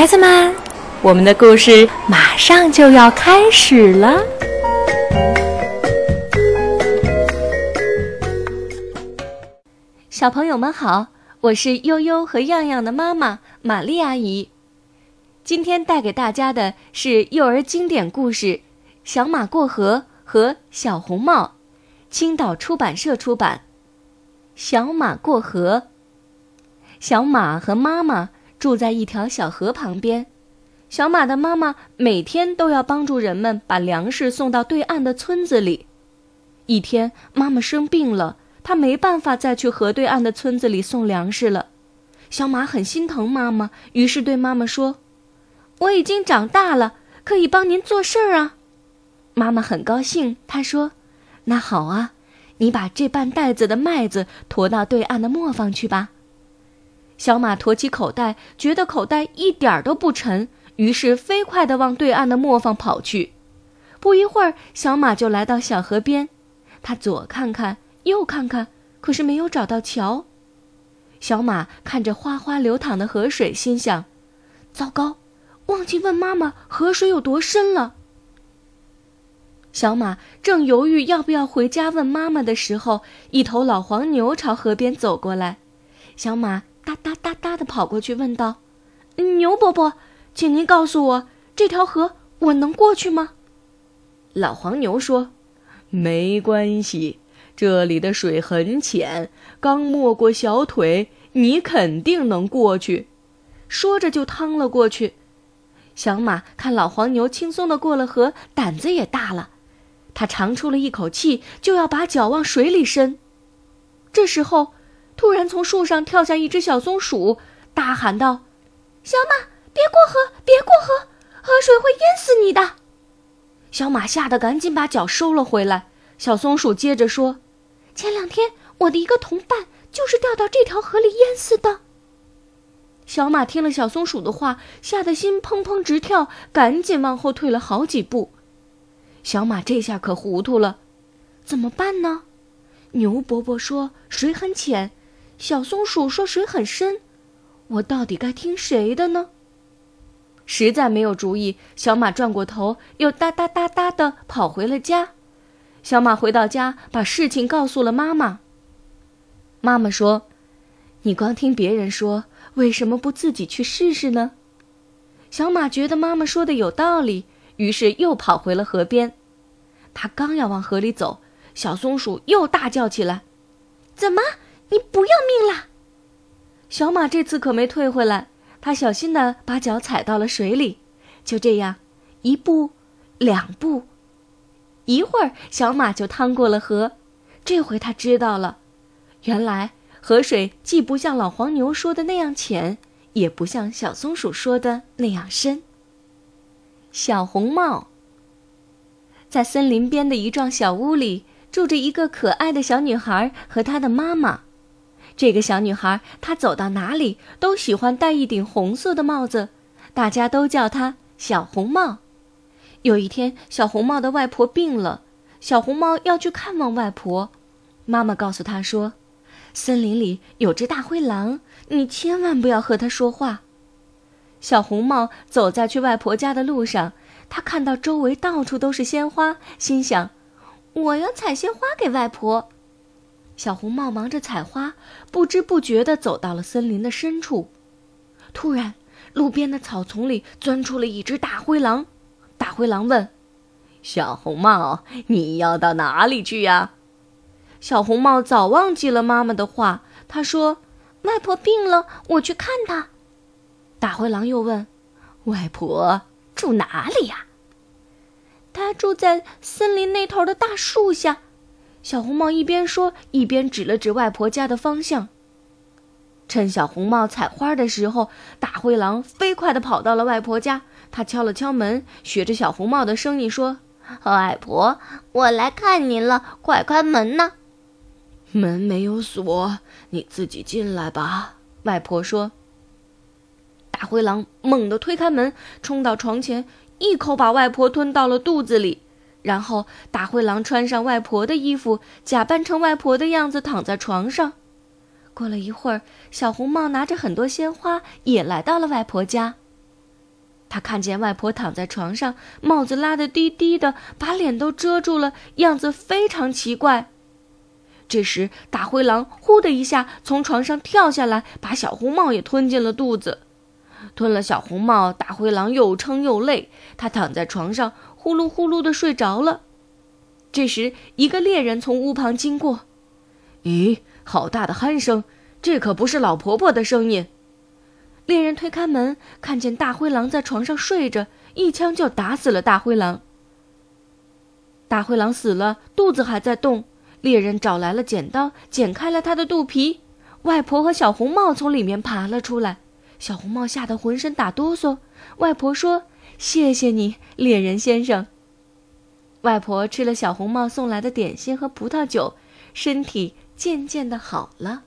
孩子们，我们的故事马上就要开始了。小朋友们好，我是悠悠和样样的妈妈玛丽阿姨。今天带给大家的是幼儿经典故事《小马过河》和《小红帽》，青岛出版社出版。小马过河。小马和妈妈。住在一条小河旁边，小马的妈妈每天都要帮助人们把粮食送到对岸的村子里。一天，妈妈生病了，她没办法再去河对岸的村子里送粮食了。小马很心疼妈妈，于是对妈妈说：“我已经长大了，可以帮您做事儿啊。”妈妈很高兴，她说：“那好啊，你把这半袋子的麦子驮到对岸的磨坊去吧。”小马驮起口袋，觉得口袋一点儿都不沉，于是飞快地往对岸的磨坊跑去。不一会儿，小马就来到小河边，他左看看，右看看，可是没有找到桥。小马看着哗哗流淌的河水，心想：糟糕，忘记问妈妈河水有多深了。小马正犹豫要不要回家问妈妈的时候，一头老黄牛朝河边走过来，小马。哒哒哒哒的跑过去问道：“牛伯伯，请您告诉我，这条河我能过去吗？”老黄牛说：“没关系，这里的水很浅，刚没过小腿，你肯定能过去。”说着就趟了过去。小马看老黄牛轻松的过了河，胆子也大了，他长出了一口气，就要把脚往水里伸。这时候。突然，从树上跳下一只小松鼠，大喊道：“小马，别过河，别过河，河水会淹死你的！”小马吓得赶紧把脚收了回来。小松鼠接着说：“前两天，我的一个同伴就是掉到这条河里淹死的。”小马听了小松鼠的话，吓得心砰砰直跳，赶紧往后退了好几步。小马这下可糊涂了，怎么办呢？牛伯伯说：“水很浅。”小松鼠说：“水很深，我到底该听谁的呢？”实在没有主意，小马转过头，又哒哒哒哒的跑回了家。小马回到家，把事情告诉了妈妈。妈妈说：“你光听别人说，为什么不自己去试试呢？”小马觉得妈妈说的有道理，于是又跑回了河边。他刚要往河里走，小松鼠又大叫起来：“怎么？”你不要命啦！小马这次可没退回来，他小心的把脚踩到了水里。就这样，一步，两步，一会儿，小马就趟过了河。这回他知道了，原来河水既不像老黄牛说的那样浅，也不像小松鼠说的那样深。小红帽在森林边的一幢小屋里，住着一个可爱的小女孩和她的妈妈。这个小女孩，她走到哪里都喜欢戴一顶红色的帽子，大家都叫她小红帽。有一天，小红帽的外婆病了，小红帽要去看望外婆。妈妈告诉她说：“森林里有只大灰狼，你千万不要和它说话。”小红帽走在去外婆家的路上，她看到周围到处都是鲜花，心想：“我要采些花给外婆。”小红帽忙着采花，不知不觉地走到了森林的深处。突然，路边的草丛里钻出了一只大灰狼。大灰狼问：“小红帽，你要到哪里去呀？”小红帽早忘记了妈妈的话，他说：“外婆病了，我去看她。”大灰狼又问：“外婆住哪里呀？”她住在森林那头的大树下。小红帽一边说，一边指了指外婆家的方向。趁小红帽采花的时候，大灰狼飞快地跑到了外婆家。他敲了敲门，学着小红帽的声音说：“外婆，我来看您了，快开门呐！”门没有锁，你自己进来吧。”外婆说。大灰狼猛地推开门，冲到床前，一口把外婆吞到了肚子里。然后，大灰狼穿上外婆的衣服，假扮成外婆的样子躺在床上。过了一会儿，小红帽拿着很多鲜花也来到了外婆家。他看见外婆躺在床上，帽子拉得低低的，把脸都遮住了，样子非常奇怪。这时，大灰狼呼的一下从床上跳下来，把小红帽也吞进了肚子。吞了小红帽，大灰狼又撑又累，他躺在床上呼噜呼噜的睡着了。这时，一个猎人从屋旁经过，“咦，好大的鼾声！这可不是老婆婆的声音。”猎人推开门，看见大灰狼在床上睡着，一枪就打死了大灰狼。大灰狼死了，肚子还在动。猎人找来了剪刀，剪开了他的肚皮。外婆和小红帽从里面爬了出来。小红帽吓得浑身打哆嗦。外婆说：“谢谢你，猎人先生。”外婆吃了小红帽送来的点心和葡萄酒，身体渐渐的好了。